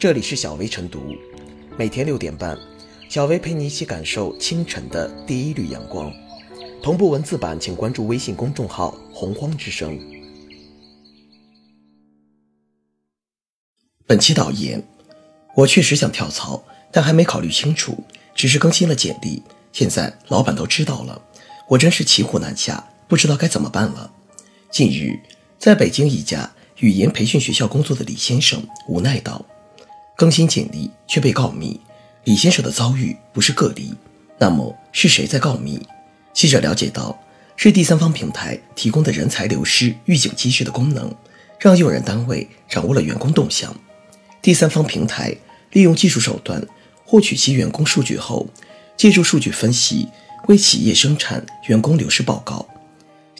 这里是小薇晨读，每天六点半，小薇陪你一起感受清晨的第一缕阳光。同步文字版，请关注微信公众号“洪荒之声”。本期导言：我确实想跳槽，但还没考虑清楚，只是更新了简历。现在老板都知道了，我真是骑虎难下，不知道该怎么办了。近日，在北京一家语言培训学校工作的李先生无奈道：“更新简历却被告密。”李先生的遭遇不是个例，那么是谁在告密？记者了解到，是第三方平台提供的人才流失预警机制的功能，让用人单位掌握了员工动向。第三方平台利用技术手段获取其员工数据后。借助数据分析，为企业生产员工流失报告，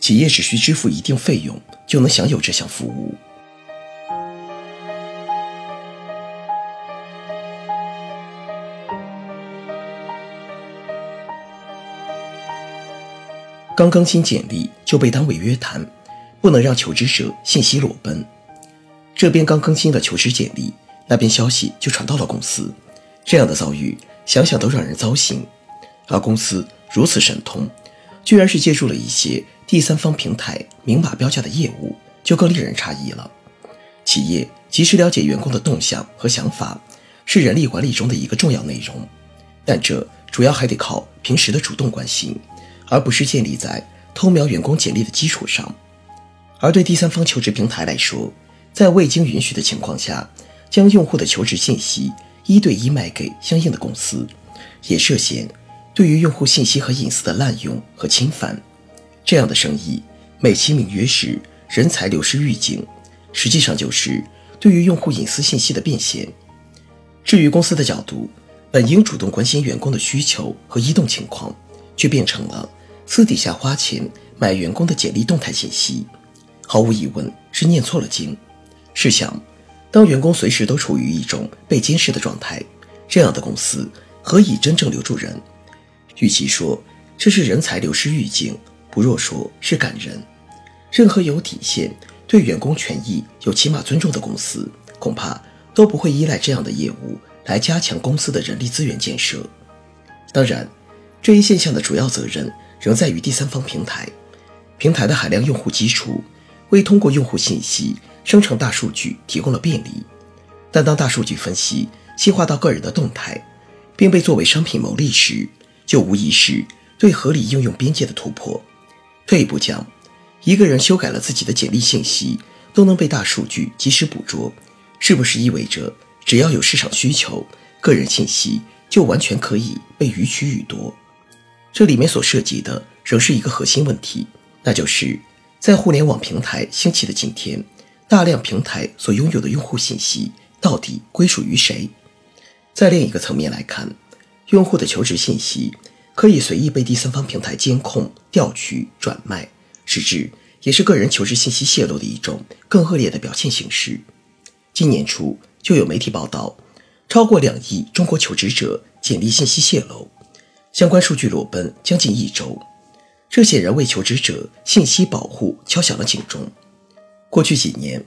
企业只需支付一定费用，就能享有这项服务。刚更新简历就被单位约谈，不能让求职者信息裸奔。这边刚更新了求职简历，那边消息就传到了公司，这样的遭遇。想想都让人糟心，而公司如此神通，居然是借助了一些第三方平台明码标价的业务，就更令人诧异了。企业及时了解员工的动向和想法，是人力管理中的一个重要内容，但这主要还得靠平时的主动关心，而不是建立在偷瞄员工简历的基础上。而对第三方求职平台来说，在未经允许的情况下，将用户的求职信息。一对一卖给相应的公司，也涉嫌对于用户信息和隐私的滥用和侵犯。这样的生意，美其名曰是人才流失预警，实际上就是对于用户隐私信息的变现。至于公司的角度，本应主动关心员工的需求和移动情况，却变成了私底下花钱买员工的简历动态信息，毫无疑问是念错了经。试想。当员工随时都处于一种被监视的状态，这样的公司何以真正留住人？与其说这是人才流失预警，不若说是感人。任何有底线、对员工权益有起码尊重的公司，恐怕都不会依赖这样的业务来加强公司的人力资源建设。当然，这一现象的主要责任仍在于第三方平台，平台的海量用户基础，为通过用户信息。生成大数据提供了便利，但当大数据分析细化到个人的动态，并被作为商品牟利时，就无疑是对合理应用边界的突破。退一步讲，一个人修改了自己的简历信息都能被大数据及时捕捉，是不是意味着只要有市场需求，个人信息就完全可以被予取予夺？这里面所涉及的仍是一个核心问题，那就是在互联网平台兴起的今天。大量平台所拥有的用户信息到底归属于谁？在另一个层面来看，用户的求职信息可以随意被第三方平台监控、调取、转卖，实质也是个人求职信息泄露的一种更恶劣的表现形式。今年初就有媒体报道，超过两亿中国求职者简历信息泄露，相关数据裸奔将近一周，这显然为求职者信息保护敲响了警钟。过去几年，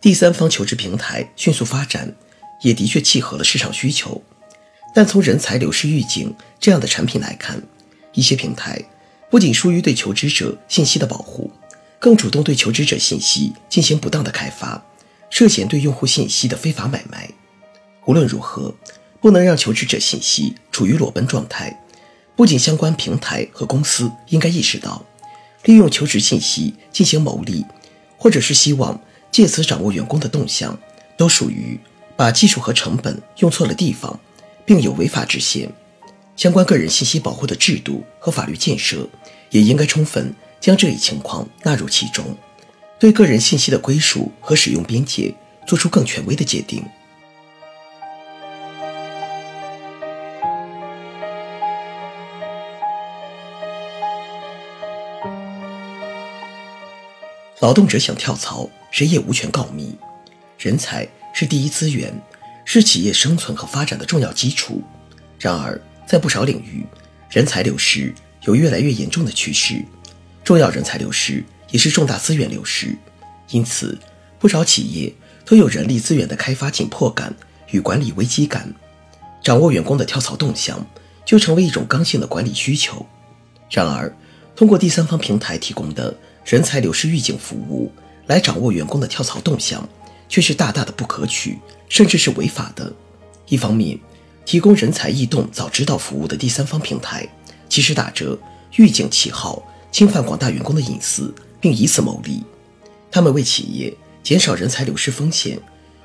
第三方求职平台迅速发展，也的确契合了市场需求。但从人才流失预警这样的产品来看，一些平台不仅疏于对求职者信息的保护，更主动对求职者信息进行不当的开发，涉嫌对用户信息的非法买卖。无论如何，不能让求职者信息处于裸奔状态。不仅相关平台和公司应该意识到，利用求职信息进行牟利。或者是希望借此掌握员工的动向，都属于把技术和成本用错了地方，并有违法之嫌。相关个人信息保护的制度和法律建设，也应该充分将这一情况纳入其中，对个人信息的归属和使用边界做出更权威的界定。劳动者想跳槽，谁也无权告密。人才是第一资源，是企业生存和发展的重要基础。然而，在不少领域，人才流失有越来越严重的趋势。重要人才流失也是重大资源流失，因此，不少企业都有人力资源的开发紧迫感，与管理危机感，掌握员工的跳槽动向就成为一种刚性的管理需求。然而，通过第三方平台提供的人才流失预警服务来掌握员工的跳槽动向，却是大大的不可取，甚至是违法的。一方面，提供人才异动早知道服务的第三方平台，其实打着预警旗号，侵犯广大员工的隐私，并以此牟利。他们为企业减少人才流失风险，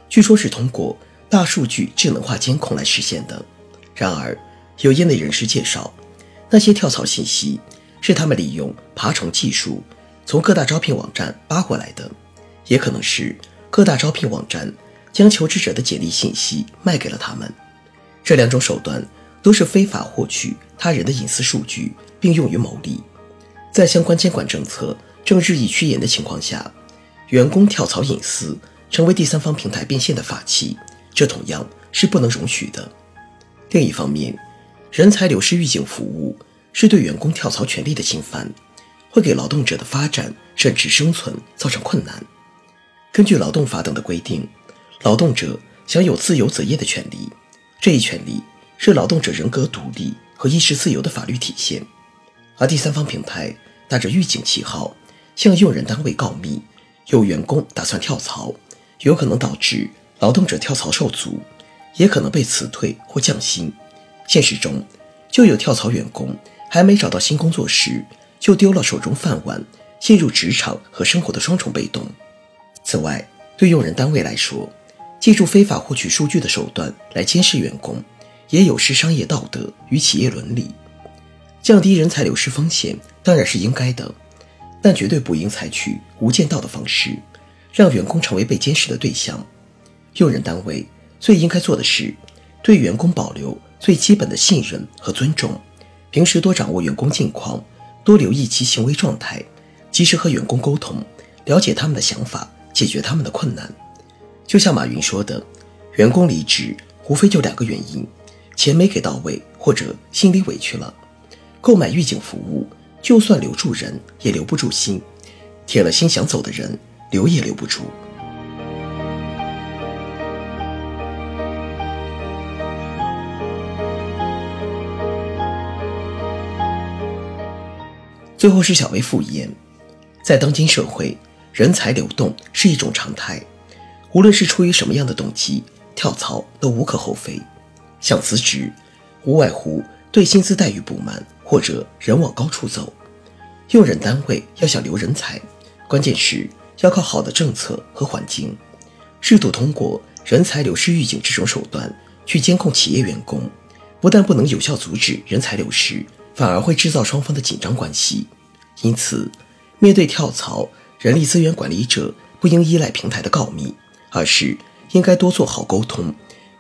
据说是通过大数据智能化监控来实现的。然而，有业内人士介绍，那些跳槽信息是他们利用爬虫技术从各大招聘网站扒过来的，也可能是各大招聘网站将求职者的简历信息卖给了他们。这两种手段都是非法获取他人的隐私数据，并用于牟利。在相关监管政策正日益趋严的情况下，员工跳槽隐私成为第三方平台变现的法器，这同样是不能容许的。另一方面，人才流失预警服务是对员工跳槽权利的侵犯，会给劳动者的发展甚至生存造成困难。根据劳动法等的规定，劳动者享有自由择业的权利。这一权利是劳动者人格独立和意识自由的法律体现，而第三方平台打着预警旗号向用人单位告密，有员工打算跳槽，有可能导致劳动者跳槽受阻，也可能被辞退或降薪。现实中就有跳槽员工还没找到新工作时就丢了手中饭碗，陷入职场和生活的双重被动。此外，对用人单位来说，借助非法获取数据的手段来监视员工，也有失商业道德与企业伦理。降低人才流失风险当然是应该的，但绝对不应采取无间道的方式，让员工成为被监视的对象。用人单位最应该做的是，对员工保留最基本的信任和尊重，平时多掌握员工近况，多留意其行为状态，及时和员工沟通，了解他们的想法，解决他们的困难。就像马云说的，员工离职无非就两个原因：钱没给到位，或者心里委屈了。购买预警服务，就算留住人，也留不住心。铁了心想走的人，留也留不住。最后是小微复言，在当今社会，人才流动是一种常态。无论是出于什么样的动机，跳槽都无可厚非。想辞职，无外乎对薪资待遇不满，或者人往高处走。用人单位要想留人才，关键是要靠好的政策和环境。适度通过人才流失预警这种手段去监控企业员工，不但不能有效阻止人才流失，反而会制造双方的紧张关系。因此，面对跳槽，人力资源管理者不应依赖平台的告密。而是应该多做好沟通，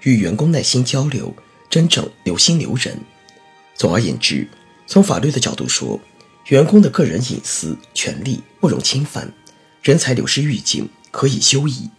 与员工耐心交流，真正留心留人。总而言之，从法律的角度说，员工的个人隐私权利不容侵犯，人才流失预警可以休矣。